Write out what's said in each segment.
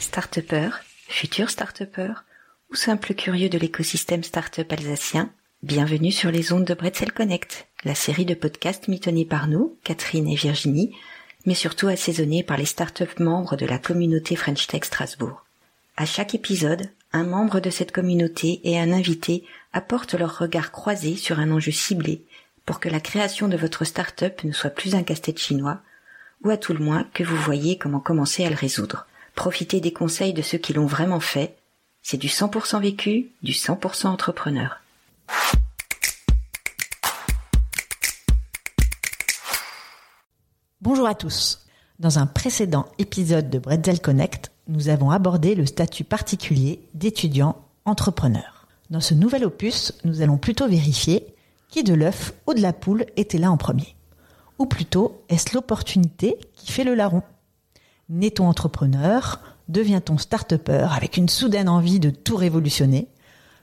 Start-upper, futur start-upper ou simple curieux de l'écosystème start-up alsacien, bienvenue sur les ondes de Bretzel Connect, la série de podcasts mitonnés par nous, Catherine et Virginie, mais surtout assaisonnés par les start-up membres de la communauté French Tech Strasbourg. À chaque épisode, un membre de cette communauté et un invité apportent leur regard croisé sur un enjeu ciblé pour que la création de votre start-up ne soit plus un casse-tête chinois, ou à tout le moins que vous voyez comment commencer à le résoudre. Profitez des conseils de ceux qui l'ont vraiment fait. C'est du 100% vécu, du 100% entrepreneur. Bonjour à tous. Dans un précédent épisode de Bretzel Connect, nous avons abordé le statut particulier d'étudiant entrepreneur. Dans ce nouvel opus, nous allons plutôt vérifier qui de l'œuf ou de la poule était là en premier. Ou plutôt, est-ce l'opportunité qui fait le larron? Naît-on entrepreneur? Devient-on start-upper avec une soudaine envie de tout révolutionner?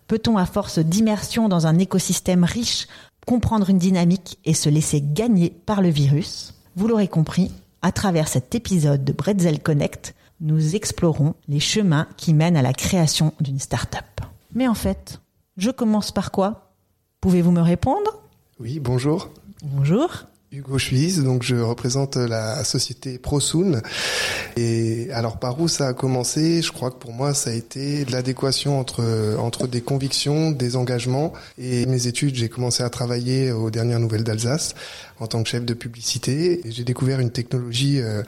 Peut-on, à force d'immersion dans un écosystème riche, comprendre une dynamique et se laisser gagner par le virus? Vous l'aurez compris, à travers cet épisode de Bretzel Connect, nous explorons les chemins qui mènent à la création d'une start-up. Mais en fait, je commence par quoi? Pouvez-vous me répondre? Oui, bonjour. Bonjour. Hugo Schwiz, donc je représente la société Prosoon. Et alors par où ça a commencé? Je crois que pour moi ça a été l'adéquation entre entre des convictions, des engagements et mes études. J'ai commencé à travailler aux dernières nouvelles d'Alsace en tant que chef de publicité j'ai découvert une technologie euh,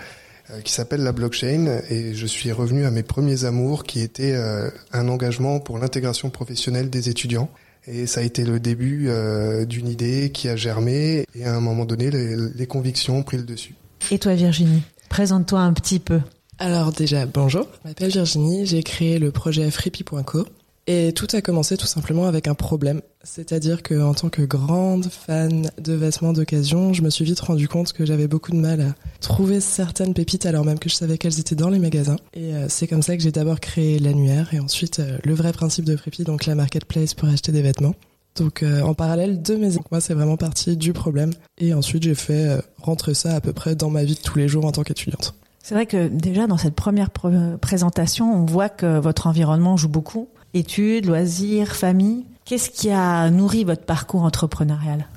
euh, qui s'appelle la blockchain et je suis revenu à mes premiers amours qui étaient euh, un engagement pour l'intégration professionnelle des étudiants et ça a été le début euh, d'une idée qui a germé et à un moment donné, les, les convictions ont pris le dessus. Et toi Virginie, présente-toi un petit peu. Alors déjà, bonjour, je m'appelle Virginie, j'ai créé le projet freepie.co et tout a commencé tout simplement avec un problème. C'est-à-dire que en tant que grande fan de vêtements d'occasion, je me suis vite rendu compte que j'avais beaucoup de mal à trouver certaines pépites alors même que je savais qu'elles étaient dans les magasins. Et euh, c'est comme ça que j'ai d'abord créé l'annuaire et ensuite euh, le vrai principe de Freepie, donc la marketplace pour acheter des vêtements. Donc euh, en parallèle de mes moi c'est vraiment parti du problème et ensuite j'ai fait rentrer ça à peu près dans ma vie de tous les jours en tant qu'étudiante. C'est vrai que déjà dans cette première présentation, on voit que votre environnement joue beaucoup études, loisirs, famille. Qu'est-ce qui a nourri votre parcours entrepreneurial?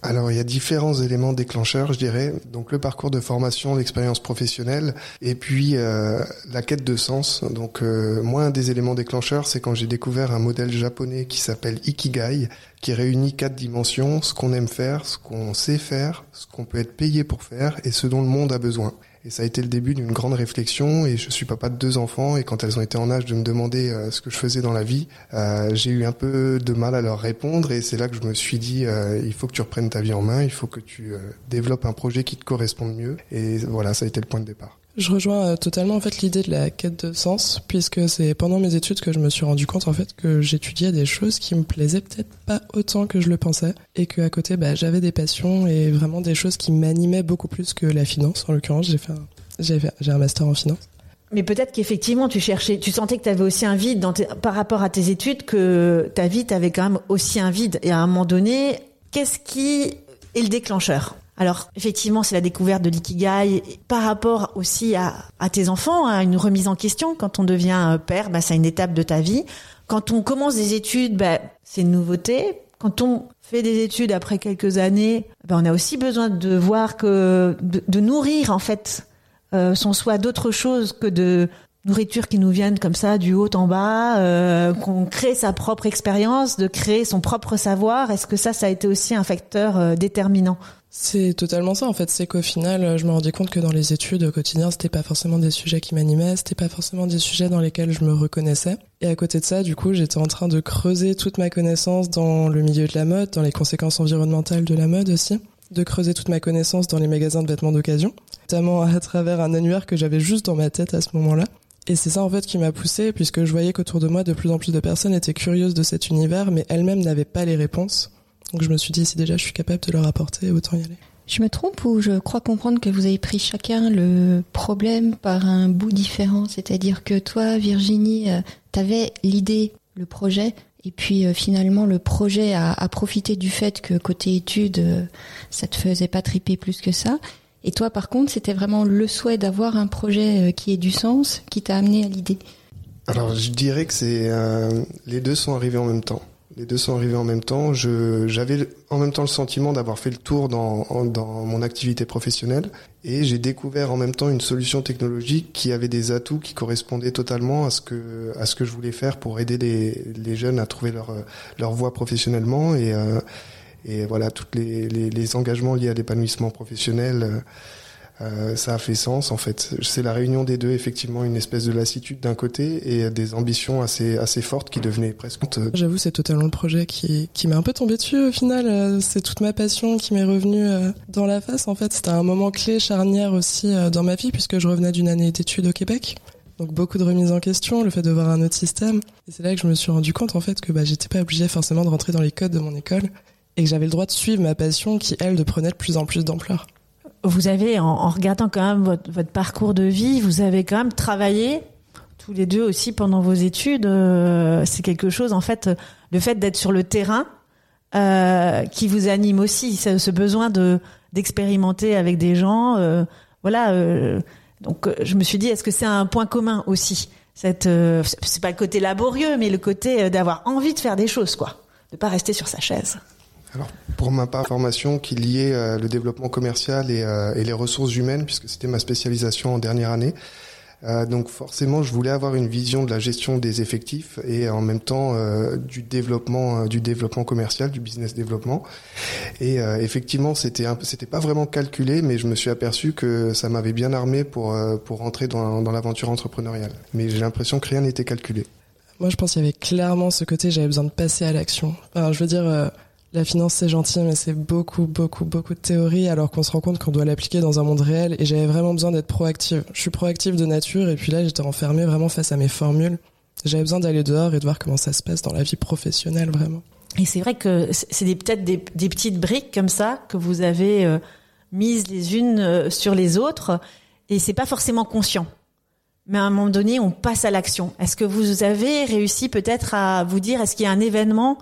Alors il y a différents éléments déclencheurs, je dirais. Donc le parcours de formation, l'expérience professionnelle, et puis euh, la quête de sens. Donc euh, moi un des éléments déclencheurs, c'est quand j'ai découvert un modèle japonais qui s'appelle Ikigai, qui réunit quatre dimensions ce qu'on aime faire, ce qu'on sait faire, ce qu'on peut être payé pour faire, et ce dont le monde a besoin. Et ça a été le début d'une grande réflexion. Et je suis papa de deux enfants. Et quand elles ont été en âge de me demander euh, ce que je faisais dans la vie, euh, j'ai eu un peu de mal à leur répondre. Et c'est là que je me suis dit, euh, il faut que tu reprennes ta vie en main. Il faut que tu développes un projet qui te corresponde mieux. Et voilà, ça a été le point de départ. Je rejoins euh, totalement l'idée de la quête de sens, puisque c'est pendant mes études que je me suis rendu compte en fait que j'étudiais des choses qui me plaisaient peut-être pas autant que je le pensais, et que à côté bah, j'avais des passions et vraiment des choses qui m'animaient beaucoup plus que la finance. En l'occurrence, j'ai fait, j'ai j'ai un master en finance. Mais peut-être qu'effectivement, tu cherchais, tu sentais que tu avais aussi un vide dans par rapport à tes études, que ta vie, t'avais quand même aussi un vide. Et à un moment donné, qu'est-ce qui est le déclencheur? Alors effectivement, c'est la découverte de l'ikigai par rapport aussi à, tes enfants, à une remise en question. Quand on devient euh, père, bah, c'est une étape de ta vie. Quand on commence des études, bah, c'est une nouveauté. Quand on fait des études après quelques années, bah, on a aussi besoin de voir que de, nourrir en fait euh, son soi d'autre chose que de nourriture qui nous viennent comme ça du haut en bas, euh, qu'on crée sa propre expérience, de créer son propre savoir. Est-ce que ça, ça a été aussi un facteur déterminant? C'est totalement ça en fait, c'est qu'au final, je me rendais compte que dans les études au quotidien, c'était pas forcément des sujets qui m'animaient, c'était pas forcément des sujets dans lesquels je me reconnaissais. Et à côté de ça, du coup, j'étais en train de creuser toute ma connaissance dans le milieu de la mode, dans les conséquences environnementales de la mode aussi, de creuser toute ma connaissance dans les magasins de vêtements d'occasion, notamment à travers un annuaire que j'avais juste dans ma tête à ce moment-là. Et c'est ça en fait qui m'a poussé, puisque je voyais qu'autour de moi, de plus en plus de personnes étaient curieuses de cet univers, mais elles-mêmes n'avaient pas les réponses. Donc je me suis dit, si déjà je suis capable de leur apporter, autant y aller. Je me trompe ou je crois comprendre que vous avez pris chacun le problème par un bout différent, c'est-à-dire que toi, Virginie, euh, tu avais l'idée, le projet, et puis euh, finalement le projet a, profité du fait que côté études, euh, ça te faisait pas triper plus que ça. Et toi, par contre, c'était vraiment le souhait d'avoir un projet qui ait du sens qui t'a amené à l'idée? Alors, je dirais que c'est les deux sont arrivés en même temps. Les deux sont arrivés en même temps. j'avais en même temps le sentiment d'avoir fait le tour dans, dans mon activité professionnelle et j'ai découvert en même temps une solution technologique qui avait des atouts qui correspondaient totalement à ce que à ce que je voulais faire pour aider les, les jeunes à trouver leur leur voie professionnellement et euh, et voilà tous les, les, les, engagements liés à l'épanouissement professionnel euh, ça a fait sens en fait. C'est la réunion des deux, effectivement, une espèce de lassitude d'un côté et des ambitions assez assez fortes qui devenaient presque. J'avoue, c'est totalement le projet qui qui m'est un peu tombé dessus au final. Euh, c'est toute ma passion qui m'est revenue euh, dans la face. En fait, c'était un moment clé, charnière aussi dans ma vie puisque je revenais d'une année d'études au Québec. Donc beaucoup de remises en question, le fait de voir un autre système. Et c'est là que je me suis rendu compte en fait que bah, j'étais pas obligée forcément de rentrer dans les codes de mon école et que j'avais le droit de suivre ma passion qui elle de prenait de plus en plus d'ampleur vous avez, en, regardant quand même votre, parcours de vie, vous avez quand même travaillé tous les deux aussi pendant vos études. Euh, c'est quelque chose, en fait, le fait d'être sur le terrain euh, qui vous anime aussi, ce, besoin de d'expérimenter avec des gens. Euh, voilà. donc, je me suis dit, est-ce que c'est un point commun aussi Cette, c'est pas le côté laborieux, mais le côté d'avoir envie de faire des choses, quoi, de pas rester sur sa chaise. Alors, pour ma part, formation qui liait euh, le développement commercial et, euh, et, les ressources humaines, puisque c'était ma spécialisation en dernière année. Euh, donc forcément, je voulais avoir une vision de la gestion des effectifs et en même temps du développement, du développement commercial, du business développement. Et effectivement, c'était c'était pas vraiment calculé, mais je me suis aperçu que ça m'avait bien armé pour pour rentrer dans, dans l'aventure entrepreneuriale. Mais j'ai l'impression que rien n'était calculé. Moi, je pense qu'il y avait clairement ce côté, j'avais besoin de passer à l'action. Alors, je veux dire la finance, c'est gentil, mais c'est beaucoup, beaucoup, beaucoup de théorie, alors qu'on se rend compte qu'on doit l'appliquer dans un monde réel. Et j'avais vraiment besoin d'être proactive. Je suis proactive de nature, et puis là, j'étais enfermée vraiment face à mes formules. J'avais besoin d'aller dehors et de voir comment ça se passe dans la vie professionnelle, vraiment. Et c'est vrai que c'est peut-être des, petites briques comme ça que vous avez euh, mises les unes euh, sur les autres, et c'est pas forcément conscient. Mais à un moment donné, on passe à l'action. Est-ce que vous avez réussi peut-être à vous dire, est-ce qu'il y a un événement,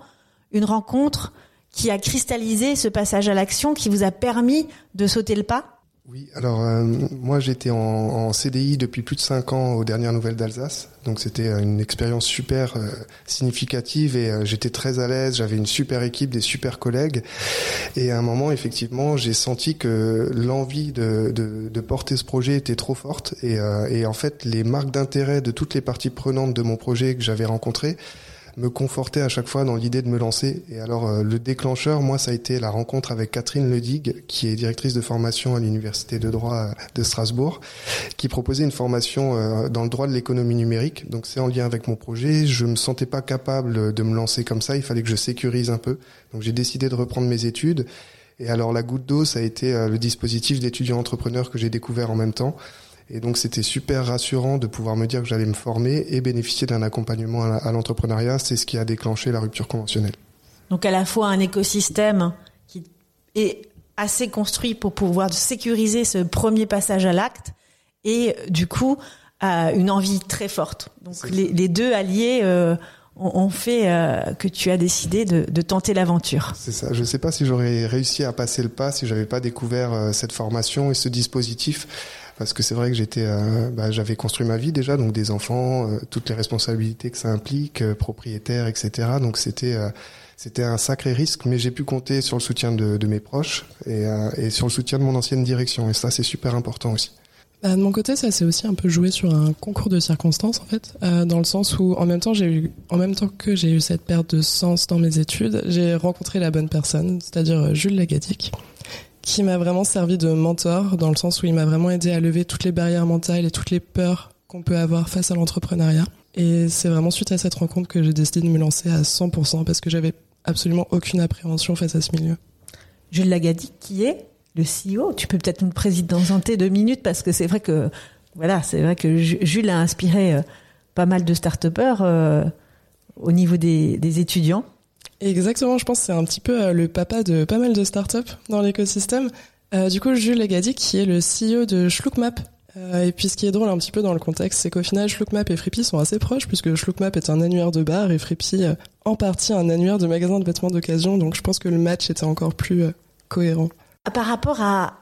une rencontre qui a cristallisé ce passage à l'action, qui vous a permis de sauter le pas? Oui, alors euh, moi j'étais en, en, CDI depuis plus de cinq ans aux dernières nouvelles d'Alsace, donc c'était euh, une expérience super euh, significative et j'étais très à l'aise, j'avais une super équipe, des super collègues. Et à un moment effectivement j'ai senti que l'envie de, de, de, porter ce projet était trop forte. Et, et en fait les marques d'intérêt de toutes les parties prenantes de mon projet que j'avais rencontrées me conforter à chaque fois dans l'idée de me lancer. Et alors euh, le déclencheur, moi, ça a été la rencontre avec Catherine Ledig, qui est directrice de formation à l'université de droit euh, de Strasbourg, qui proposait une formation euh, dans le droit de l'économie numérique. Donc c'est en lien avec mon projet. Je me sentais pas capable de me lancer comme ça. Il fallait que je sécurise un peu. Donc j'ai décidé de reprendre mes études. Et alors la goutte d'eau, ça a été le dispositif d'étudiants entrepreneurs que j'ai découvert en même temps. Et donc c'était super rassurant de pouvoir me dire que j'allais me former et bénéficier d'un accompagnement à l'entrepreneuriat. C'est ce qui a déclenché la rupture conventionnelle. Donc à la fois un écosystème qui est assez construit pour pouvoir sécuriser ce premier passage à l'acte et du coup euh, une envie très forte. Donc les, deux alliés euh, ont, fait euh, que tu as décidé de, de tenter l'aventure. C'est ça. Je ne sais pas si j'aurais réussi à passer le pas si j'avais pas découvert cette formation et ce dispositif parce que c'est vrai que j'étais, euh, bah, j'avais construit ma vie déjà, donc des enfants, euh, toutes les responsabilités que ça implique, euh, propriétaire, etc. Donc c'était c'était un sacré risque, mais j'ai pu compter sur le soutien de, mes proches et, sur le soutien de mon ancienne direction, et ça c'est super important aussi. Bah, de mon côté, ça s'est aussi un peu joué sur un concours de circonstances en fait, dans le sens où en même temps que j'ai eu cette perte de sens dans mes études, j'ai rencontré la bonne personne, c'est-à-dire Jules Lagadic qui m'a vraiment servi de mentor dans le sens où il m'a vraiment aidé à lever toutes les barrières mentales et toutes les peurs qu'on peut avoir face à l'entrepreneuriat. Et c'est vraiment suite à cette rencontre que j'ai décidé de me lancer à 100% parce que j'avais absolument aucune appréhension face à ce milieu. Jules Lagadi, qui est le CEO, tu peux peut-être nous le présenter deux minutes parce que c'est vrai que voilà, c'est vrai que Jules a inspiré euh, pas mal de start-upers euh, au niveau des, des étudiants. Exactement, je pense que c'est un petit peu euh, le papa de pas mal de startups dans l'écosystème. Euh, du coup, Jules Legadi, qui est le CEO de Schlookmap. Euh, et puis, ce qui est drôle un petit peu dans le contexte, c'est qu'au final, Schlookmap et Frippy sont assez proches, puisque Schlookmap est un annuaire de bar et Frippy, euh, en partie, un annuaire de magasin de vêtements d'occasion. Donc, je pense que le match était encore plus euh, cohérent. Par rapport à,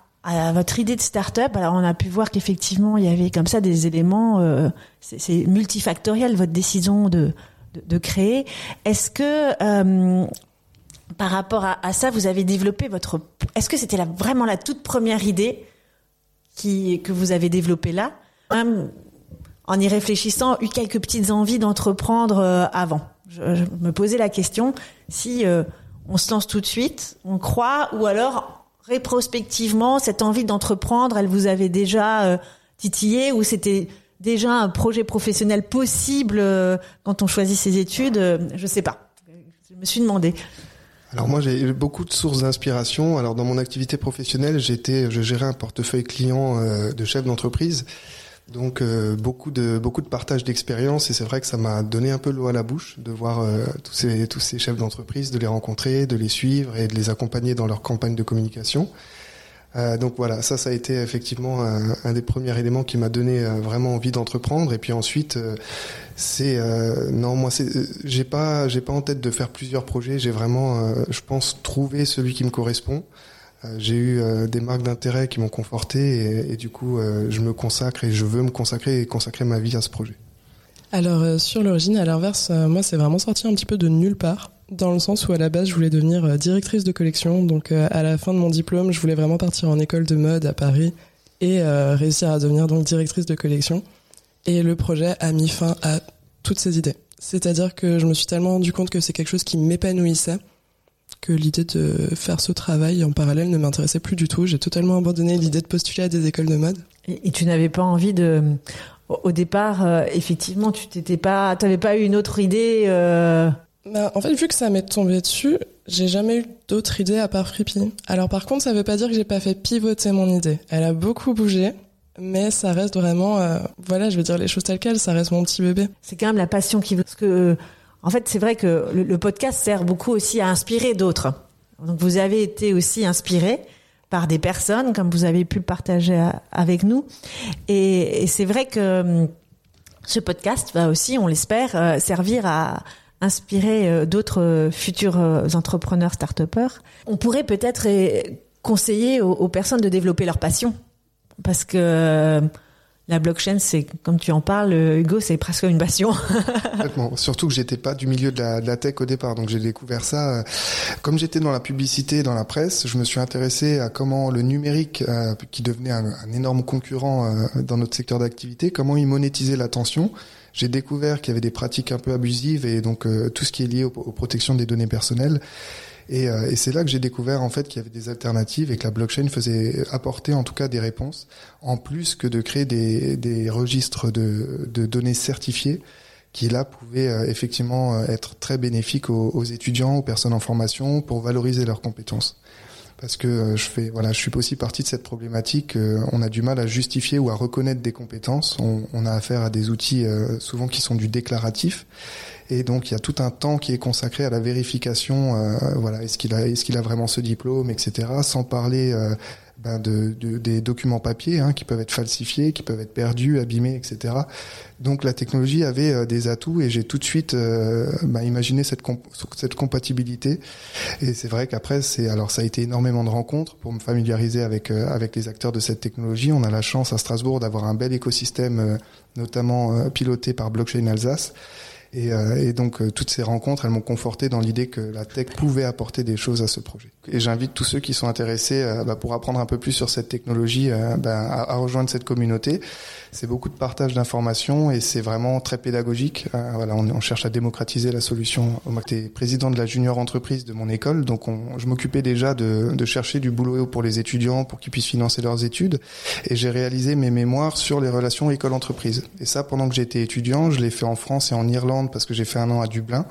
votre idée de start-up, alors on a pu voir qu'effectivement, il y avait comme ça des éléments, c'est multifactoriel, votre décision de, de, créer. Est-ce que euh, par rapport à, ça, vous avez développé votre... Est-ce que c'était vraiment la toute première idée qui, que vous avez développée là Même en y réfléchissant, eu quelques petites envies d'entreprendre euh, avant? Je, me posais la question si euh, on se lance tout de suite, on croit, ou alors rétrospectivement, cette envie d'entreprendre, elle vous avait déjà titillé, ou c'était déjà un projet professionnel possible euh, quand on choisit ses études euh, Je sais pas. Je me suis demandé. Alors moi j'ai beaucoup de sources d'inspiration. Alors dans mon activité professionnelle, j'étais, je gérais un portefeuille client euh, de chef d'entreprise, donc beaucoup de beaucoup de partage d'expérience et c'est vrai que ça m'a donné un peu l'eau à la bouche de voir tous ces tous ces chefs d'entreprise, de les rencontrer, de les suivre et de les accompagner dans leur campagne de communication. Euh, donc voilà, ça, ça a été effectivement un, des premiers éléments qui m'a donné euh, vraiment envie d'entreprendre. Et puis ensuite, euh, c'est non, moi, j'ai pas, j'ai pas en tête de faire plusieurs projets. J'ai vraiment, je pense, trouvé celui qui me correspond. J'ai eu des marques d'intérêt qui m'ont conforté et, et du coup, je me consacre et je veux me consacrer et consacrer ma vie à ce projet. Alors, sur l'origine, à l'inverse, moi, c'est vraiment sorti un petit peu de nulle part. Dans le sens où, à la base, je voulais devenir euh, directrice de collection. Donc, euh, à la fin de mon diplôme, je voulais vraiment partir en école de mode à Paris et euh, réussir à devenir donc directrice de collection. Et le projet a mis fin à toutes ces idées. C'est-à-dire que je me suis tellement rendu compte que c'est quelque chose qui m'épanouissait que l'idée de faire ce travail en parallèle ne m'intéressait plus du tout. J'ai totalement abandonné l'idée de postuler à des écoles de mode. Et, tu n'avais pas envie de. Au départ, effectivement, tu t'étais pas, pas eu une autre idée. Bah, en fait, vu que ça m'est tombé dessus, j'ai jamais eu d'autre idée à part Frippy. Alors par contre, ça veut pas dire que j'ai pas fait pivoter mon idée. Elle a beaucoup bougé, mais ça reste vraiment, euh, voilà, je vais dire les choses telles quelles, ça reste mon petit bébé. C'est quand même la passion qui veut. Parce que, en fait, c'est vrai que le, podcast sert beaucoup aussi à inspirer d'autres. Donc, vous avez été aussi inspiré par des personnes, comme vous avez pu le partager avec nous. Et, et c'est vrai que hum, ce podcast va aussi, on l'espère, euh, servir à inspirer euh, d'autres euh, futurs euh, entrepreneurs start-upers. On pourrait peut-être conseiller aux, personnes de développer leur passion. Parce que la blockchain, c'est, comme tu en parles, Hugo, c'est presque une passion. Complètement. Surtout que j'étais pas du milieu de la, tech au départ, donc j'ai découvert ça. Comme j'étais dans la publicité, dans la presse, je me suis intéressé à comment le numérique, qui devenait un, énorme concurrent dans notre secteur d'activité, comment il monétisait l'attention. J'ai découvert qu'il y avait des pratiques un peu abusives et donc euh, tout ce qui est lié aux, protections des données personnelles. Et, euh, et c'est là que j'ai découvert en fait qu'il y avait des alternatives et que la blockchain faisait apporter en tout cas des réponses, en plus que de créer des, des registres de, de données certifiées qui là pouvaient euh, effectivement être très bénéfiques aux étudiants, aux personnes en formation pour valoriser leurs compétences. Parce que euh, je fais, voilà, je suis aussi partie de cette problématique. euh, on a du mal à justifier ou à reconnaître des compétences. On, on a affaire à des outils euh, souvent qui sont du déclaratif, et donc il y a tout un temps qui est consacré à la vérification. voilà, est-ce qu'il a, est-ce qu'il a vraiment ce diplôme, etc. Sans parler ben, de, de- des documents papier hein, qui peuvent être falsifiés, qui peuvent être perdus, abîmés, etc. Donc la technologie avait euh, des atouts et j'ai tout de suite euh, ben, imaginé cette, comp- cette compatibilité. Et c'est vrai qu'après, c'est alors ça a été énormément de rencontres pour me familiariser avec euh, les acteurs de cette technologie. On a la chance à Strasbourg d'avoir un bel écosystème, notamment piloté par Blockchain Alsace. Et, donc toutes ces rencontres, elles m'ont conforté dans l'idée que la tech pouvait apporter des choses à ce projet. Et j'invite tous ceux qui sont intéressés euh, bah, pour apprendre un peu plus sur cette technologie euh, bah, à, rejoindre cette communauté. C'est beaucoup de partage d'informations et c'est vraiment très pédagogique. Euh, voilà, on, cherche à démocratiser la solution. J'étais président de la junior entreprise de mon école, donc on, je m'occupais déjà de, de chercher du boulot pour les étudiants pour qu'ils puissent financer leurs études. Et j'ai réalisé mes mémoires sur les relations école-entreprise. Et ça, pendant que j'étais étudiant, je l'ai fait en France et en Irlande parce que j'ai fait un an à Dublin.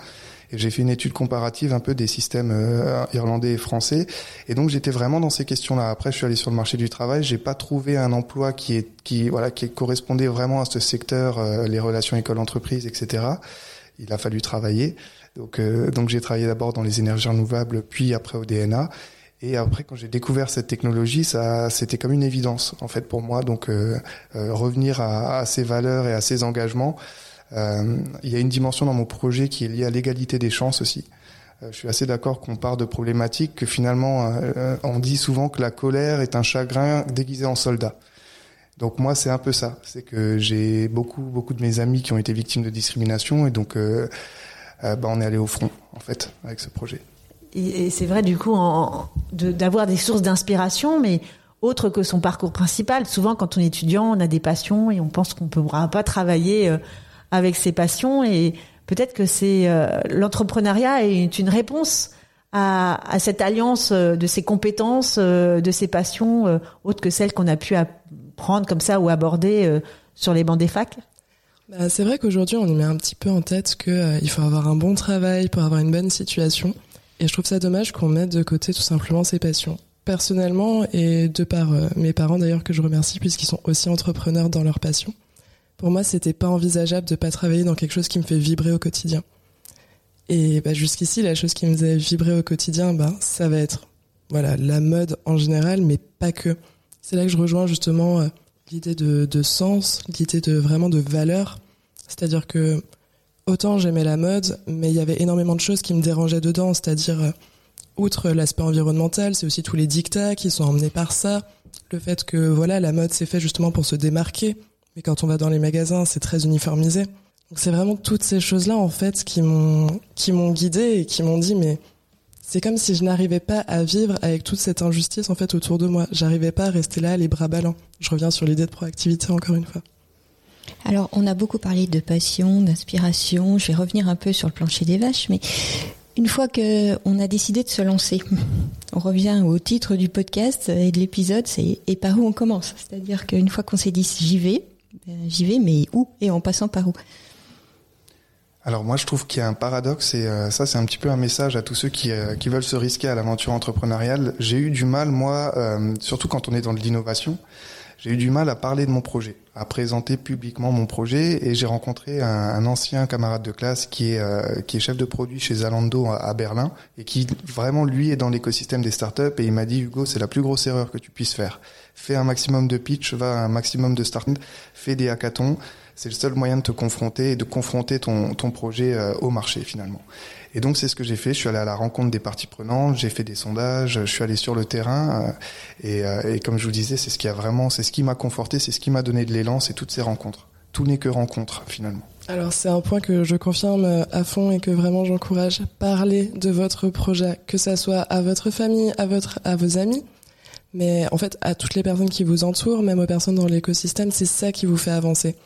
J'ai fait une étude comparative un peu des systèmes euh, irlandais et français. Et donc j'étais vraiment dans ces questions-là. Après, je suis allé sur le marché du travail. J'ai pas trouvé un emploi qui est qui voilà qui correspondait vraiment à ce secteur, euh, les relations école-entreprise, etc. Il a fallu travailler. Donc euh, donc j'ai travaillé d'abord dans les énergies renouvelables, puis après au DNA. Et après, quand j'ai découvert cette technologie, ça, c'était comme une évidence en fait pour moi. Donc, euh, euh, revenir à, à, ces valeurs et à ces engagements. Euh, il y a une dimension dans mon projet qui est liée à l'égalité des chances aussi. Euh, je suis assez d'accord qu'on part de problématiques que finalement, euh, on dit souvent que la colère est un chagrin déguisé en soldat. Donc moi, c'est un peu ça. C'est que j'ai beaucoup, beaucoup de mes amis qui ont été victimes de discrimination et donc, bah, on est allé au front en fait avec ce projet. Et, c'est vrai du coup d'avoir des sources d'inspiration, mais autre que son parcours principal. Souvent, quand on est étudiant, on a des passions et on pense qu'on ne pourra pas travailler euh, avec ses passions. Et peut-être que c'est euh, l'entrepreneuriat est une réponse à, cette alliance euh, de ses compétences, de ses passions, autres que celles qu'on a pu apprendre comme ça ou aborder sur les bancs des facs. Bah, c'est vrai qu'aujourd'hui, on y met un petit peu en tête qu'il faut avoir un bon travail pour avoir une bonne situation. Et je trouve ça dommage qu'on mette de côté tout simplement ses passions. Personnellement, et de par euh, mes parents d'ailleurs que je remercie puisqu'ils sont aussi entrepreneurs dans leur passion, pour moi c'était pas envisageable de pas travailler dans quelque chose qui me fait vibrer au quotidien. Et bah, jusqu'ici, la chose qui me faisait vibrer au quotidien, bah, ça va être voilà la mode en général, mais pas que. C'est là que je rejoins justement euh, l'idée de, de sens, l'idée de vraiment de valeur. C'est-à-dire que autant j'aimais la mode, mais il y avait énormément de choses qui me dérangeaient dedans, c'est-à-dire, euh, outre l'aspect environnemental, c'est aussi tous les dictats qui sont emmenés par ça, le fait que voilà, la mode c'est fait justement pour se démarquer, mais quand on va dans les magasins, c'est très uniformisé. Donc c'est vraiment toutes ces choses-là en fait qui m'ont qui m'ont guidé et qui m'ont dit mais c'est comme si je n'arrivais pas à vivre avec toute cette injustice en fait autour de moi. J'arrivais pas à rester là les bras ballants. Je reviens sur l'idée de proactivité encore une fois. Alors, on a beaucoup parlé de passion, d'inspiration. Je vais revenir un peu sur le plancher des vaches, mais une fois que on a décidé de se lancer, on revient au titre du podcast et de l'épisode, c'est et par où on commence? C'est-à-dire qu'une fois qu'on s'est dit j'y vais, j'y vais, mais où et en passant par où? Alors moi je trouve qu'il y a un paradoxe et euh, ça c'est un petit peu un message à tous ceux qui, euh, qui veulent se risquer à l'aventure entrepreneuriale. J'ai eu du mal moi, euh, surtout quand on est dans de l'innovation, j'ai eu du mal à parler de mon projet, à présenter publiquement mon projet, et j'ai rencontré un, ancien camarade de classe qui est qui est chef de produit chez Zalando à, Berlin et qui vraiment lui est dans l'écosystème des startups et il m'a dit Hugo c'est la plus grosse erreur que tu puisses faire. Fais un maximum de pitch, va à un maximum de start, fais des hackathons. C'est le seul moyen de te confronter et de confronter ton, ton projet euh, au marché finalement. Et donc c'est ce que j'ai fait. Je suis allé à la rencontre des parties prenantes, j'ai fait des sondages, je suis allé sur le terrain. Euh, et, euh, et comme je vous disais, c'est ce qui a vraiment, c'est ce qui m'a conforté, c'est ce qui m'a donné de l'élan, c'est toutes ces rencontres. Tout n'est que rencontre finalement. Alors c'est un point que je confirme à fond et que vraiment j'encourage. Parler de votre projet, que ça soit à votre famille, à votre, à vos amis, mais en fait à toutes les personnes qui vous entourent, même aux personnes dans l'écosystème, c'est ça qui vous fait avancer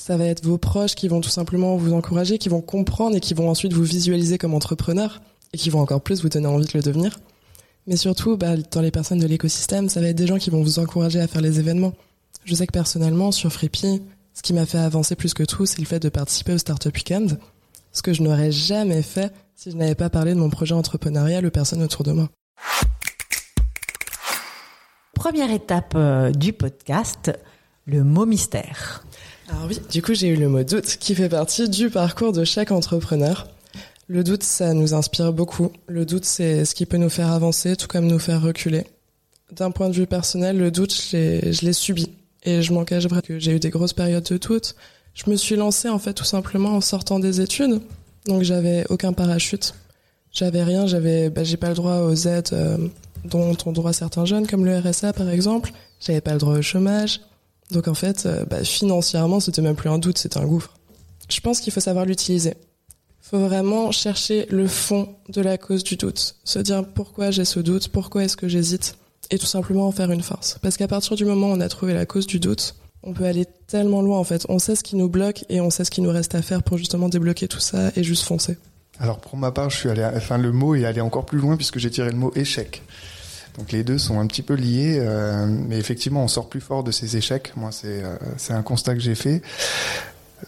ça va être vos proches qui vont tout simplement vous encourager, qui vont comprendre et qui vont ensuite vous visualiser comme entrepreneur et qui vont encore plus vous donner envie de le devenir. Mais surtout, bah, dans les personnes de l'écosystème, ça va être des gens qui vont vous encourager à faire les événements. Je sais que personnellement, sur Freepy, ce qui m'a fait avancer plus que tout, c'est le fait de participer au Startup Weekend, ce que je n'aurais jamais fait si je n'avais pas parlé de mon projet entrepreneurial aux personnes autour de moi. Première étape euh, du podcast, le mot mystère. Alors oui, du coup j'ai eu le mot doute qui fait partie du parcours de chaque entrepreneur. Le doute, ça nous inspire beaucoup. Le doute, c'est ce qui peut nous faire avancer, tout comme nous faire reculer. D'un point de vue personnel, le doute, je l'ai subi. Et je m'en cache que j'ai eu des grosses périodes de doute. Je me suis lancée, en fait, tout simplement en sortant des études. Donc j'avais aucun parachute. J'avais rien, j'avais, bah, j'ai pas le droit aux aides euh, dont ont droit certains jeunes, comme le RSA par exemple. J'avais pas le droit au chômage. Donc en fait, euh, bah, financièrement, c'était même plus un doute, c'était un gouffre. Je pense qu'il faut savoir l'utiliser. Il faut vraiment chercher le fond de la cause du doute, se dire pourquoi j'ai ce doute, pourquoi est-ce que j'hésite, et tout simplement en faire une force. Parce qu'à partir du moment où on a trouvé la cause du doute, on peut aller tellement loin en fait. On sait ce qui nous bloque et on sait ce qui nous reste à faire pour justement débloquer tout ça et juste foncer. Alors pour ma part, je suis allé, enfin le mot est allé encore plus loin puisque j'ai tiré le mot échec. Donc les deux sont un petit peu liés, euh, mais effectivement on sort plus fort de ces échecs. Moi c'est euh, c'est un constat que j'ai fait.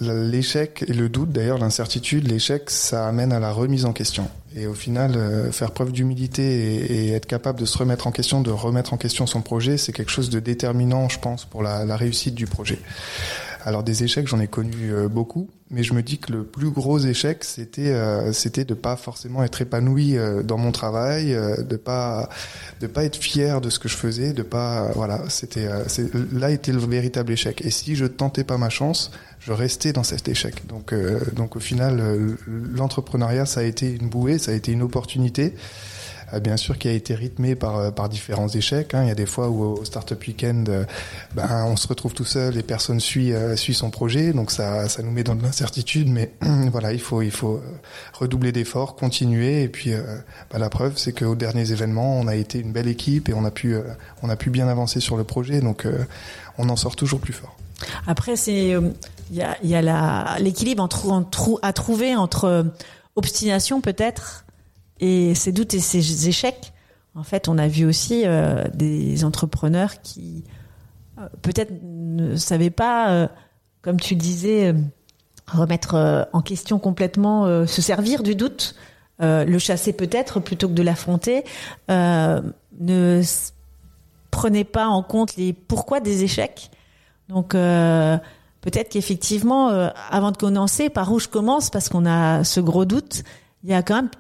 L'échec et le doute, d'ailleurs l'incertitude, l'échec, ça amène à la remise en question. Et au final, euh, faire preuve d'humilité et, et, être capable de se remettre en question, de remettre en question son projet, c'est quelque chose de déterminant, je pense, pour la, la réussite du projet. Alors des échecs, j'en ai connu beaucoup, mais je me dis que le plus gros échec, c'était c'était de pas forcément être épanoui dans mon travail, de pas de pas être fier de ce que je faisais, de pas voilà, c'était là était le véritable échec. Et si je tentais pas ma chance, je restais dans cet échec. Donc, euh, donc au final, euh, l'entrepreneuriat, ça a été une bouée, ça a été une opportunité. Euh, bien sûr, qui a été rythmé par par différents échecs. Hein. Il y a des fois où au Startup Weekend, ben, on se retrouve tout seul et personne suit suit son projet, donc ça ça nous met dans de l'incertitude. Mais voilà, il faut il faut redoubler d'efforts, continuer. Et puis ben, la preuve, c'est qu'aux derniers événements, on a été une belle équipe et on a pu on a pu bien avancer sur le projet. Donc on en sort toujours plus fort. Après, c'est il y a, y a l'équilibre entre, entre, à trouver entre euh, obstination peut-être et ses doutes et ses échecs. En fait, on a vu aussi euh, des entrepreneurs qui euh, peut-être ne savaient pas, comme tu disais, remettre en question complètement, se servir du doute, le chasser peut-être plutôt que de l'affronter. ne prenez pas en compte les pourquoi des échecs. Donc peut-être qu'effectivement, euh, avant de commencer, par où je commence, parce qu'on a ce gros doute, il y a quand même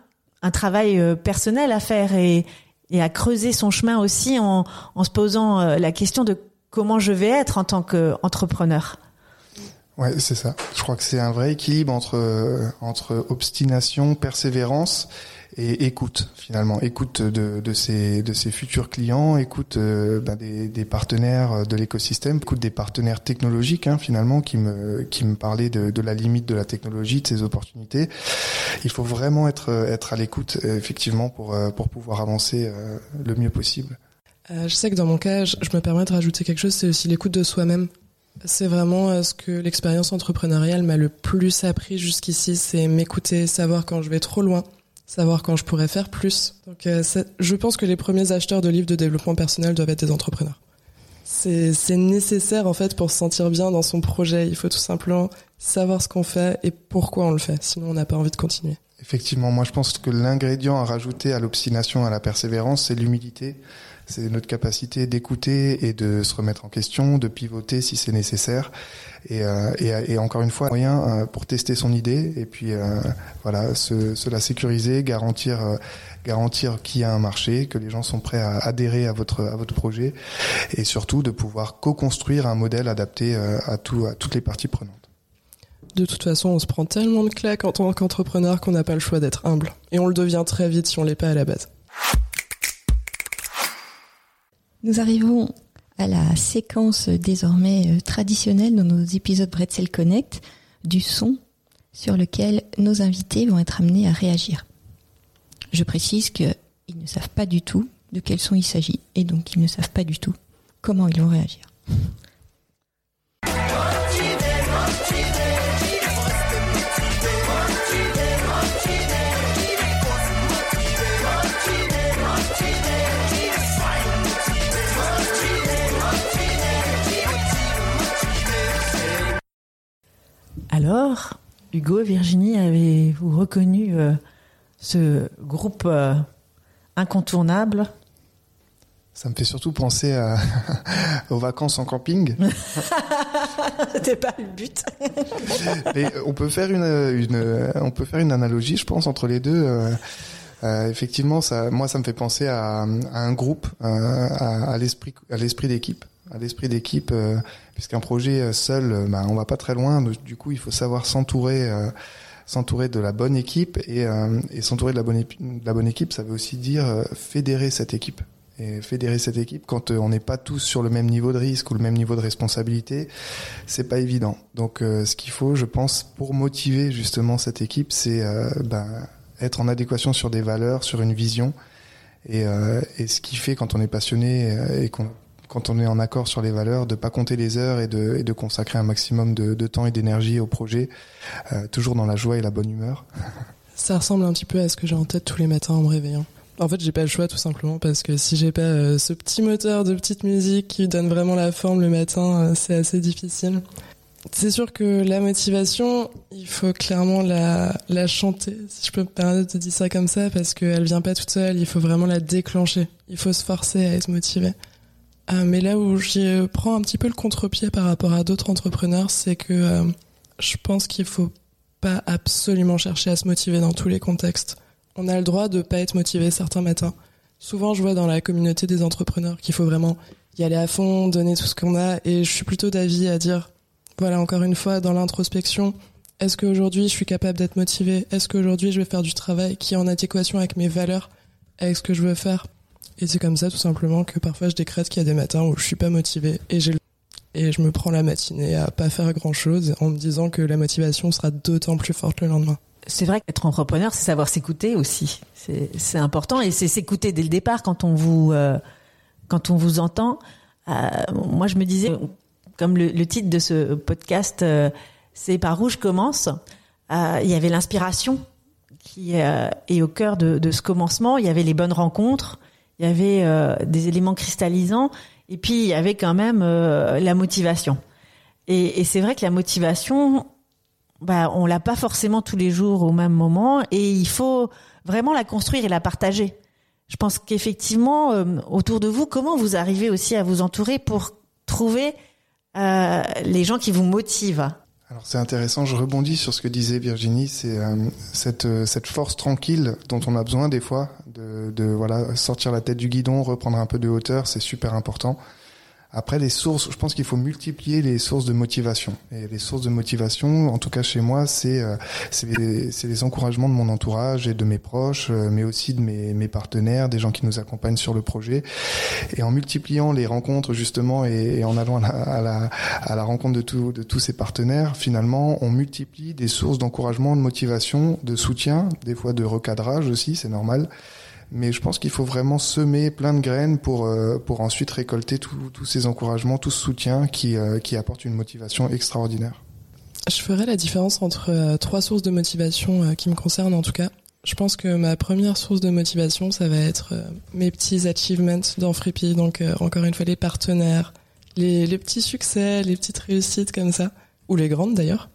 un travail euh, personnel à faire et, et à creuser son chemin aussi en, en se posant euh, la question de comment je vais être en tant qu'entrepreneur. Ouais, c'est ça. Je crois que c'est un vrai équilibre entre entre obstination, persévérance et écoute finalement, écoute de, de ses de ses futurs clients, écoute euh, ben, des, partenaires de l'écosystème, écoute des partenaires technologiques hein, finalement qui me qui me parlaient de, de, la limite de la technologie, de ses opportunités. Il faut vraiment être être à l'écoute effectivement pour euh, pour pouvoir avancer euh, le mieux possible. je sais que dans mon cas, je, me permets de rajouter quelque chose, c'est aussi l'écoute de soi-même. C'est vraiment ce que l'expérience entrepreneuriale m'a le plus appris jusqu'ici, c'est m'écouter, savoir quand je vais trop loin, savoir quand je pourrais faire plus. Donc, euh, je pense que les premiers acheteurs de livres de développement personnel doivent être des entrepreneurs. C'est nécessaire en fait pour se sentir bien dans son projet. Il faut tout simplement savoir ce qu'on fait et pourquoi on le fait. Sinon, on n'a pas envie de continuer. Effectivement, moi je pense que l'ingrédient à rajouter à l'obstination, à la persévérance, c'est l'humilité c'est notre capacité d'écouter et de se remettre en question, de pivoter si c'est nécessaire. Et, euh, encore une fois, moyen euh, pour tester son idée et puis euh, voilà, se, la sécuriser, garantir, garantir qu'il y a un marché, que les gens sont prêts à adhérer à votre à votre projet et surtout de pouvoir co-construire un modèle adapté à à toutes les parties prenantes. De toute façon, on se prend tellement de claques en tant qu'entrepreneur qu'on n'a pas le choix d'être humble. Et on le devient très vite si on l'est pas à la base. Nous arrivons à la séquence désormais euh, traditionnelle de nos épisodes Bretzel Connect du son sur lequel nos invités vont être amenés à réagir. Je précise qu'ils ne savent pas du tout de quel son il s'agit et donc ils ne savent pas du tout comment ils vont réagir. Alors, Hugo, Virginie, avez-vous reconnu euh, ce groupe euh, incontournable? Ça me fait surtout penser aux vacances en camping. C'était pas le but. Mais on peut faire une, on peut faire une analogie, je pense, entre les deux. Euh, effectivement, ça, moi, ça me fait penser à, un groupe, à l'esprit d'équipe à l'esprit d'équipe, euh, puisqu'un projet euh, seul, euh, bah, on va pas très loin. Du coup, il faut savoir s'entourer, s'entourer de la bonne équipe et, et s'entourer de la bonne, de la bonne équipe, ça veut aussi dire fédérer cette équipe. Et fédérer cette équipe quand on n'est pas tous sur le même niveau de risque ou le même niveau de responsabilité, c'est pas évident. Donc, ce qu'il faut, je pense, pour motiver justement cette équipe, c'est ben, être en adéquation sur des valeurs, sur une vision. Et, et, ce qui fait quand on est passionné et qu'on quand on est en accord sur les valeurs, de pas compter les heures et de, de consacrer un maximum de, de temps et d'énergie au projet, euh, toujours dans la joie et la bonne humeur. Ça ressemble un petit peu à ce que j'ai en tête tous les matins en me réveillant. En fait, j'ai pas le choix tout simplement parce que si j'ai pas euh, ce petit moteur de petite musique qui donne vraiment la forme le matin, euh, c'est assez difficile. C'est sûr que la motivation, il faut clairement la, la chanter, si je peux me permettre de dire ça comme ça, parce qu'elle vient pas toute seule, il faut vraiment la déclencher. Il faut se forcer à être motivé. Euh, mais là où j'y prends un petit peu le contre-pied par rapport à d'autres entrepreneurs, c'est que euh, je pense qu'il faut pas absolument chercher à se motiver dans tous les contextes. On a le droit de pas être motivé certains matins. Souvent, je vois dans la communauté des entrepreneurs qu'il faut vraiment y aller à fond, donner tout ce qu'on a, et je suis plutôt d'avis à dire, voilà, encore une fois, dans l'introspection, est-ce qu'aujourd'hui je suis capable d'être motivé? Est-ce qu'aujourd'hui je vais faire du travail qui est en adéquation avec mes valeurs, avec ce que je veux faire? Et c'est comme ça tout simplement que parfois je décrète qu'il y a des matins où je suis pas motivé et je me prends la matinée à pas faire grand chose en me disant que la motivation sera d'autant plus forte le lendemain. C'est vrai qu'être entrepreneur, c'est savoir s'écouter aussi. C'est important et c'est s'écouter dès le départ quand on vous euh, quand on vous entend. Euh, moi, je me disais, comme le, titre de ce podcast, euh, c'est par où je commence. Il y avait l'inspiration qui est au cœur de, ce commencement. Il y avait les bonnes rencontres, il y avait euh, des éléments cristallisants, et puis il y avait quand même la motivation. Et, c'est vrai que la motivation, bah, on l'a pas forcément tous les jours au même moment, et il faut vraiment la construire et la partager. Je pense qu'effectivement, autour de vous, comment vous arrivez aussi à vous entourer pour trouver les gens qui vous motivent? Alors c'est intéressant, je rebondis sur ce que disait Virginie, c'est euh, cette, euh, cette force tranquille dont on a besoin des fois, de, de voilà sortir la tête du guidon, reprendre un peu de hauteur, c'est super important. Après, les sources, je pense qu'il faut multiplier les sources de motivation. Et les sources de motivation, en tout cas chez moi, c'est euh, les, les, encouragements de mon entourage et de mes proches, euh, mais aussi de mes, mes, partenaires, des gens qui nous accompagnent sur le projet. Et en multipliant les rencontres justement et, en allant à la, à la, à la rencontre de, tout, de tous ces partenaires, finalement, on multiplie des sources d'encouragement, de motivation, de soutien, des fois de recadrage aussi, c'est normal mais je pense qu'il faut vraiment semer plein de graines pour euh, pour ensuite récolter tous ces encouragements, tout ce soutien qui euh, qui apporte une motivation extraordinaire. Je ferai la différence entre euh, trois sources de motivation qui me concernent en tout cas. Je pense que ma première source de motivation, ça va être mes petits achievements dans Freepy, donc encore une fois les partenaires, les petits succès, les petites réussites comme ça, ou les grandes d'ailleurs.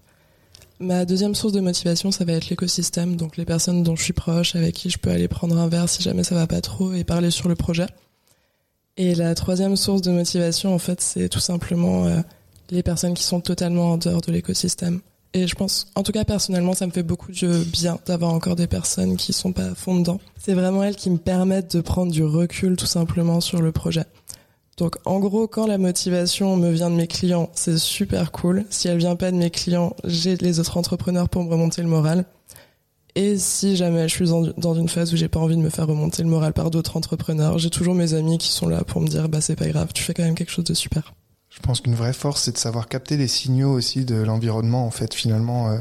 Ma deuxième source de motivation, ça va être l'écosystème, donc les personnes dont je suis proche, avec qui je peux aller prendre un verre si jamais ça va pas trop et parler sur le projet. Et la troisième source de motivation, en fait, c'est tout simplement euh, les personnes qui sont totalement en dehors de l'écosystème. Et je pense, en tout cas personnellement, ça me fait beaucoup de bien d'avoir encore des personnes qui sont pas à fond dedans. C'est vraiment elles qui me permettent de prendre du recul tout simplement sur le projet. Donc en gros, quand la motivation me vient de mes clients, c'est super cool. Si elle vient pas de mes clients, j'ai les autres entrepreneurs pour me remonter le moral. Et si jamais je suis dans une phase où j'ai pas envie de me faire remonter le moral par d'autres entrepreneurs, j'ai toujours mes amis qui sont là pour me dire bah c'est pas grave, tu fais quand même quelque chose de super. Je pense qu'une vraie force c'est de savoir capter les signaux aussi de l'environnement en fait finalement euh,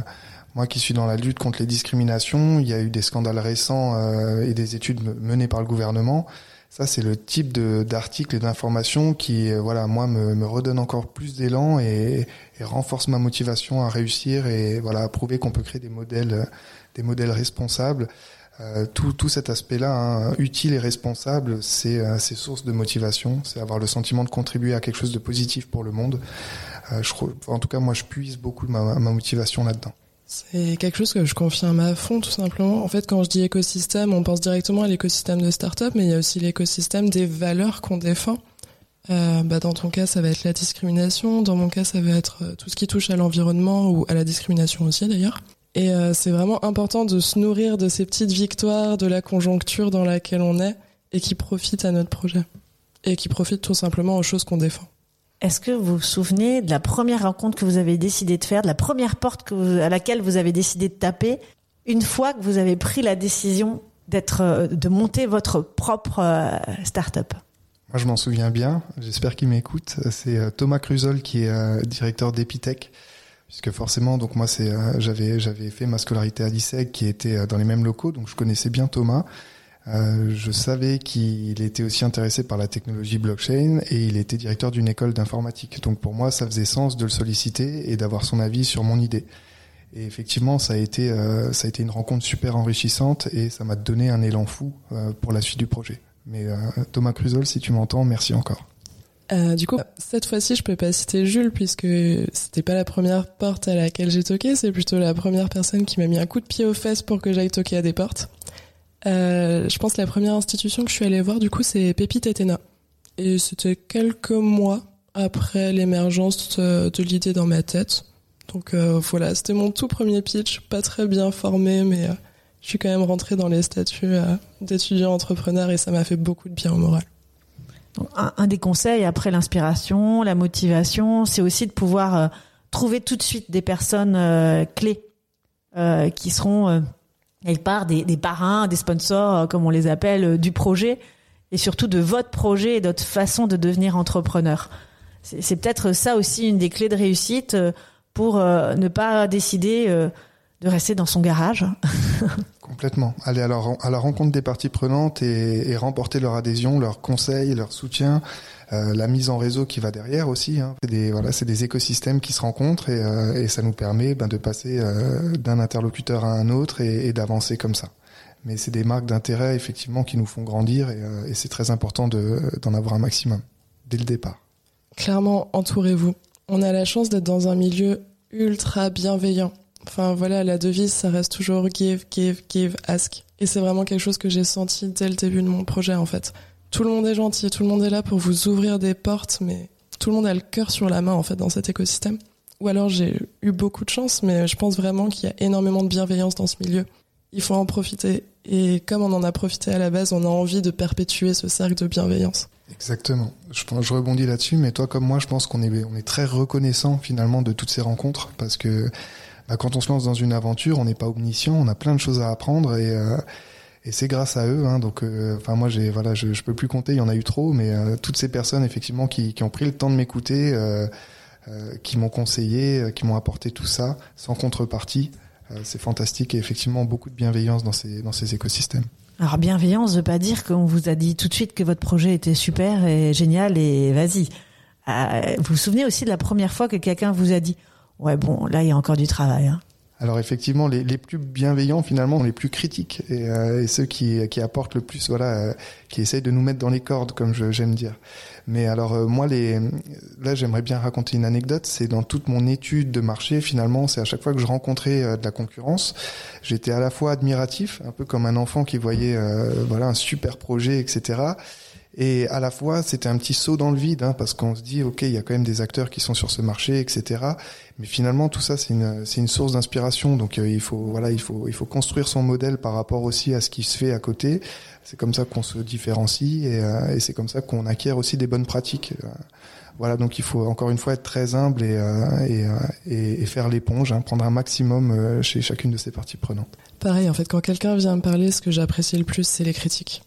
moi qui suis dans la lutte contre les discriminations, il y a eu des scandales récents euh, et des études menées par le gouvernement ça, c'est le type d'article et d'information qui, euh, voilà, moi, me, me redonne encore plus d'élan et, et, renforce ma motivation à réussir et voilà, à prouver qu'on peut créer des modèles, des modèles responsables. Euh, tout, tout cet aspect-là, hein, utile et responsable, c'est euh, source de motivation, c'est avoir le sentiment de contribuer à quelque chose de positif pour le monde. Euh, je, en tout cas, moi, je puise beaucoup ma, ma motivation là-dedans. C'est quelque chose que je confirme à fond, tout simplement. En fait, quand je dis écosystème, on pense directement à l'écosystème de start-up, mais il y a aussi l'écosystème des valeurs qu'on défend. Euh, bah dans ton cas, ça va être la discrimination. Dans mon cas, ça va être euh, tout ce qui touche à l'environnement ou à la discrimination aussi, d'ailleurs. Et euh, c'est vraiment important de se nourrir de ces petites victoires, de la conjoncture dans laquelle on est et qui profitent à notre projet. Et qui profitent tout simplement aux choses qu'on défend. Est-ce que vous vous souvenez de la première rencontre que vous avez décidé de faire, de la première porte à laquelle vous avez décidé de taper, une fois que vous avez pris la décision d'être, euh, de monter votre propre euh, start-up? Moi, je m'en souviens bien. J'espère qu'il m'écoute. C'est euh, Thomas Cruzol qui est directeur d'Epitech. Puisque forcément, donc moi, c'est, j'avais, j'avais fait ma scolarité à l'ISEG qui était dans les mêmes locaux, donc je connaissais bien Thomas. Euh, je savais qu'il était aussi intéressé par la technologie blockchain et il était directeur d'une école d'informatique. Donc pour moi, ça faisait sens de le solliciter et d'avoir son avis sur mon idée. Et effectivement, ça a été euh, ça a été une rencontre super enrichissante et ça m'a donné un élan fou euh, pour la suite du projet. Mais Thomas Cruzol, si tu m'entends, merci encore. du coup, cette fois-ci, je peux pas citer Jules puisque c'était pas la première porte à laquelle j'ai toqué, c'est plutôt la première personne qui m'a mis un coup de pied aux fesses pour que j'aille toquer à des portes. Euh, je pense que la première institution que je suis allée voir, du coup, c'est Pépite Ethéna. Et c'était quelques mois après l'émergence de, de l'idée dans ma tête. Donc euh, voilà, c'était mon tout premier pitch, pas très bien formé, mais euh, je suis quand même rentrée dans les statuts euh, d'étudiant entrepreneur et ça m'a fait beaucoup de bien au moral. Un, des conseils après l'inspiration, la motivation, c'est aussi de pouvoir euh, trouver tout de suite des personnes euh, clés euh, qui seront quelque part des, parrains, des sponsors, euh, comme on les appelle, euh, du projet et surtout de votre projet et de votre façon de devenir entrepreneur. C'est peut-être ça aussi une des clés de réussite euh, pour ne pas décider de rester dans son garage. Complètement. Aller à la, à la rencontre des parties prenantes et, et remporter leur adhésion, leurs conseils, leur soutien, euh, la mise en réseau qui va derrière aussi. Hein. C'est des voilà, c'est des écosystèmes qui se rencontrent et, euh, ça nous permet ben, de passer euh, d'un interlocuteur à un autre et, d'avancer comme ça. Mais c'est des marques d'intérêt effectivement qui nous font grandir et, c'est très important de d'en avoir un maximum dès le départ. Clairement, entourez-vous. On a la chance d'être dans un milieu ultra bienveillant. Enfin voilà, la devise, ça reste toujours give, give, give, ask. Et c'est vraiment quelque chose que j'ai senti dès le début de mon projet en fait. Tout le monde est gentil, tout le monde est là pour vous ouvrir des portes, mais tout le monde a le cœur sur la main en fait dans cet écosystème. Ou alors j'ai eu beaucoup de chance, mais je pense vraiment qu'il y a énormément de bienveillance dans ce milieu. Il faut en profiter. Et comme on en a profité à la base, on a envie de perpétuer ce cercle de bienveillance. Exactement. Je, rebondis là-dessus, mais toi comme moi, je pense qu'on est, on est très reconnaissant finalement de toutes ces rencontres parce que bah, quand on se lance dans une aventure, on n'est pas omniscient, on a plein de choses à apprendre et, euh, et c'est grâce à eux. Hein, donc, euh, enfin moi, j'ai, voilà, je, je peux plus compter, il y en a eu trop, mais euh, toutes ces personnes effectivement qui, qui ont pris le temps de m'écouter, euh, euh, qui m'ont conseillé, euh, qui m'ont apporté tout ça sans contrepartie, c'est fantastique et effectivement beaucoup de bienveillance dans ces, dans ces écosystèmes. Alors bienveillance ne veut pas dire qu'on vous a dit tout de suite que votre projet était super et génial et vas-y. Vous vous souvenez aussi de la première fois que quelqu'un vous a dit ouais bon là il y a encore du travail. Hein. Alors effectivement, les, les plus bienveillants finalement, les plus critiques et, euh, et ceux qui, qui apportent le plus, voilà, euh, qui essayent de nous mettre dans les cordes, comme j'aime dire. Mais alors euh, moi, les, là, j'aimerais bien raconter une anecdote. C'est dans toute mon étude de marché, finalement, c'est à chaque fois que je rencontrais euh, de la concurrence, j'étais à la fois admiratif, un peu comme un enfant qui voyait, euh, voilà, un super projet, etc. Et à la fois, c'était un petit saut dans le vide, hein, parce qu'on se dit, ok, il y a quand même des acteurs qui sont sur ce marché, etc. Mais finalement, tout ça, c'est une, c'est une source d'inspiration. Donc, euh, il faut, voilà, il faut, il faut construire son modèle par rapport aussi à ce qui se fait à côté. C'est comme ça qu'on se différencie et, euh, et c'est comme ça qu'on acquiert aussi des bonnes pratiques. Euh, Voilà, donc il faut encore une fois être très humble et, euh, et, euh, et, et faire l'éponge, hein, prendre un maximum chez chacune de ces parties prenantes. Pareil, en fait, quand quelqu'un vient me parler, ce que j'apprécie le plus, c'est les critiques.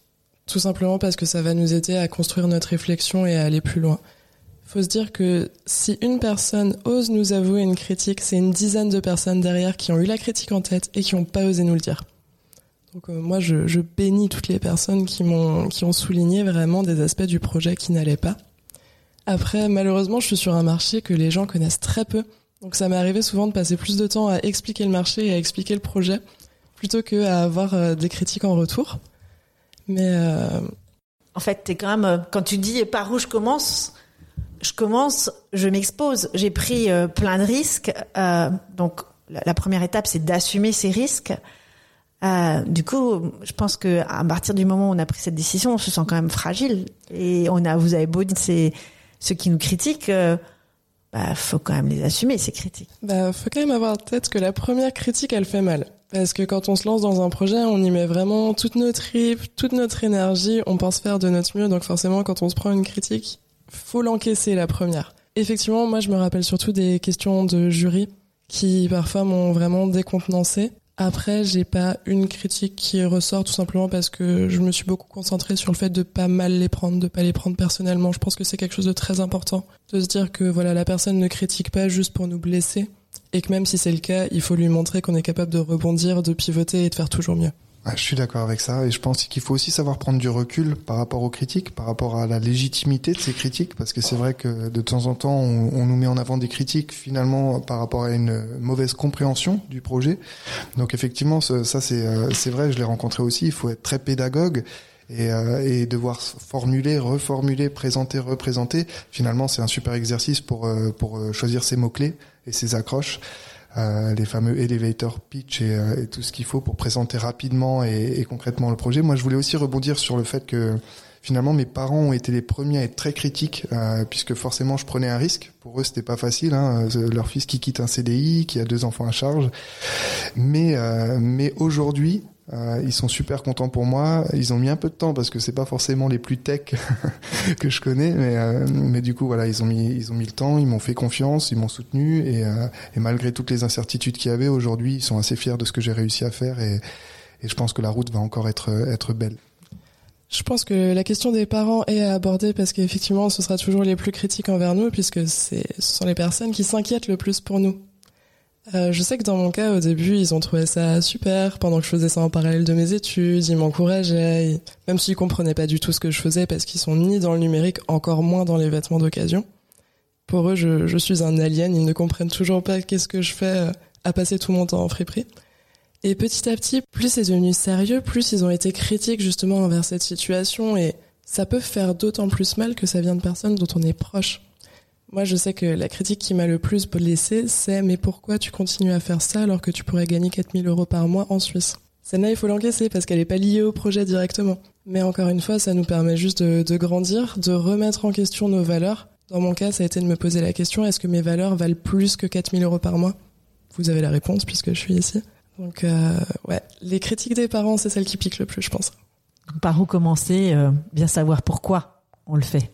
Tout simplement parce que ça va nous aider à construire notre réflexion et à aller plus loin. Faut se dire que si une personne ose nous avouer une critique, c'est une dizaine de personnes derrière qui ont eu la critique en tête et qui n'ont pas osé nous le dire. Donc euh, moi, je, bénis toutes les personnes qui m'ont, qui ont souligné vraiment des aspects du projet qui n'allaient pas. Après, malheureusement, je suis sur un marché que les gens connaissent très peu. Donc ça m'est arrivé souvent de passer plus de temps à expliquer le marché et à expliquer le projet plutôt que à avoir euh, des critiques en retour. Mais euh, En fait, t'es quand même euh, quand tu dis par où je commence, je commence, je m'expose. J'ai pris euh, plein de risques. donc la première étape, c'est d'assumer ces risques. Euh, du coup, je pense que à partir du moment où on a pris cette décision, on se sent quand même fragile. Et on a, vous avez beau dire, c'est ceux qui nous critiquent, euh, bah, faut quand même les assumer ces critiques. bah, faut quand même avoir en tête que la première critique, elle fait mal. Parce que quand on se lance dans un projet, on y met vraiment toute notre tripes, toute notre énergie, on pense faire de notre mieux. Donc forcément, quand on se prend une critique, faut l'encaisser la première. Effectivement, moi, je me rappelle surtout des questions de jury qui parfois m'ont vraiment décontenancé. Après, j'ai pas une critique qui ressort tout simplement parce que je me suis beaucoup concentrée sur le fait de pas mal les prendre, de pas les prendre personnellement. Je pense que c'est quelque chose de très important de se dire que voilà, la personne ne critique pas juste pour nous blesser et que même si c'est le cas, il faut lui montrer qu'on est capable de rebondir, de pivoter et de faire toujours mieux. Je suis d'accord avec ça et je pense qu'il faut aussi savoir prendre du recul par rapport aux critiques, par rapport à la légitimité de ces critiques, parce que c'est vrai que de temps en temps on, nous met en avant des critiques finalement par rapport à une mauvaise compréhension du projet. Donc effectivement, ça c'est euh, c'est vrai, je l'ai rencontré aussi. Il faut être très pédagogue et, euh, et devoir formuler, reformuler, présenter, représenter. Finalement, c'est un super exercice pour euh, pour euh, choisir ses mots clés et ses accroches les fameux elevator pitch et, euh, et tout ce qu'il faut pour présenter rapidement et, et concrètement le projet. Moi, je voulais aussi rebondir sur le fait que finalement mes parents ont été les premiers à être très critiques euh, puisque forcément je prenais un risque. Pour eux c'était pas facile, hein, leur fils qui quitte un CDI, qui a deux enfants à charge. Mais mais aujourd'hui euh, ils sont super contents pour moi. Ils ont mis un peu de temps parce que c'est pas forcément les plus tech que je connais, mais euh, mais du coup voilà, ils ont mis ils ont mis le temps, ils m'ont fait confiance, ils m'ont soutenu et, euh, et malgré toutes les incertitudes qu'il y avait aujourd'hui, ils sont assez fiers de ce que j'ai réussi à faire et, et je pense que la route va encore être être belle. Je pense que la question des parents est à aborder parce qu'effectivement, ce sera toujours les plus critiques envers nous puisque c'est ce sont les personnes qui s'inquiètent le plus pour nous. Euh, je sais que dans mon cas, au début, ils ont trouvé ça super. Pendant que je faisais ça en parallèle de mes études, ils m'encourageaient, même s'ils comprenaient pas du tout ce que je faisais parce qu'ils sont ni dans le numérique, encore moins dans les vêtements d'occasion. Pour eux, je, suis un alien. Ils ne comprennent toujours pas qu'est-ce que je fais euh, à passer tout mon temps en friperie. Et petit à petit, plus c'est devenu sérieux, plus ils ont été critiques justement envers cette situation et ça peut faire d'autant plus mal que ça vient de personnes dont on est proche. Moi, je sais que la critique qui m'a le plus blessée, c'est mais pourquoi tu continues à faire ça alors que tu pourrais gagner 4000 euros par mois en Suisse? Celle-là, il faut l'encaisser parce qu'elle n'est pas liée au projet directement. Mais encore une fois, ça nous permet juste de, grandir, de remettre en question nos valeurs. Dans mon cas, ça a été de me poser la question est-ce que mes valeurs valent plus que 4000 euros par mois? Vous avez la réponse puisque je suis ici. Donc, euh, ouais, les critiques des parents, c'est celle qui pique le plus, je pense. Par où commencer? Euh, Bien savoir pourquoi on le fait.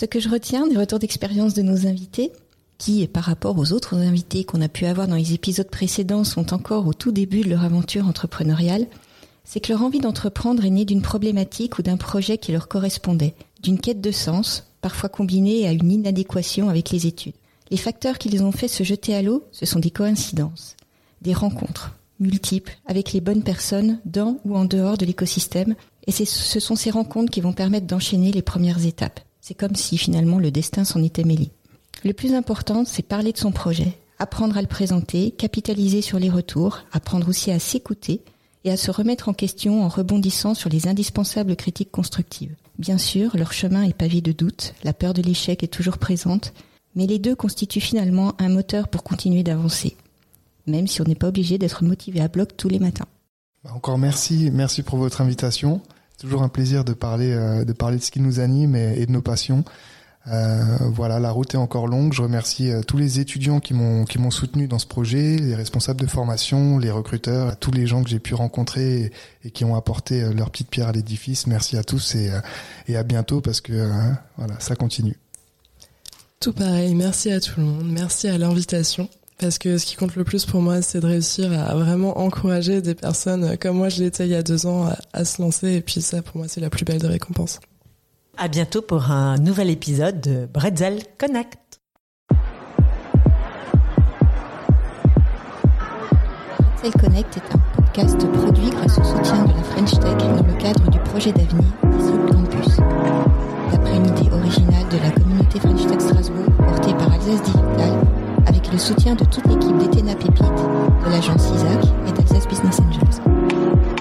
Ce que je retiens des retours d'expérience de nos invités, qui, par rapport aux autres invités qu'on a pu avoir dans les épisodes précédents, sont encore au tout début de leur aventure entrepreneuriale, c'est que leur envie d'entreprendre est née d'une problématique ou d'un projet qui leur correspondait, d'une quête de sens, parfois combinée à une inadéquation avec les études. Les facteurs qui les ont fait se jeter à l'eau, ce sont des coïncidences, des rencontres multiples avec les bonnes personnes dans ou en dehors de l'écosystème, et ce sont ces rencontres qui vont permettre d'enchaîner les premières étapes. C'est comme si finalement le destin s'en était mêlé. Le plus important, c'est parler de son projet, apprendre à le présenter, capitaliser sur les retours, apprendre aussi à s'écouter et à se remettre en question en rebondissant sur les indispensables critiques constructives. Bien sûr, leur chemin est pavé de doutes, la peur de l'échec est toujours présente, mais les deux constituent finalement un moteur pour continuer d'avancer, même si on n'est pas obligé d'être motivé à bloc tous les matins. Bah, encore merci, merci pour votre invitation toujours un plaisir de parler, euh, de parler de ce qui nous anime et, de nos passions. Euh, voilà, la route est encore longue. Je remercie euh, tous les étudiants qui m'ont qui m'ont soutenu dans ce projet, les responsables de formation, les recruteurs, tous les gens que j'ai pu rencontrer et, qui ont apporté leur petite pierre à l'édifice. Merci à tous et, et à bientôt parce que voilà, ça continue. Tout pareil. Merci à tout le monde. Merci à l'invitation. Parce que ce qui compte le plus pour moi, c'est de réussir à vraiment encourager des personnes comme moi je l'étais il y a deux ans à, se lancer. Et puis ça, pour moi, c'est la plus belle des récompenses. À bientôt pour un nouvel épisode de Bretzel Connect. Bretzel Connect est un podcast produit grâce au soutien de la French Tech dans le cadre du projet d'avenir Disrupt Campus. D'après une idée originale de la communauté French Tech Strasbourg portée par Alsace Digital le soutien de toute l'équipe d'Ethena Pépite, de l'agence ISAC et d'Alsace Business Angels.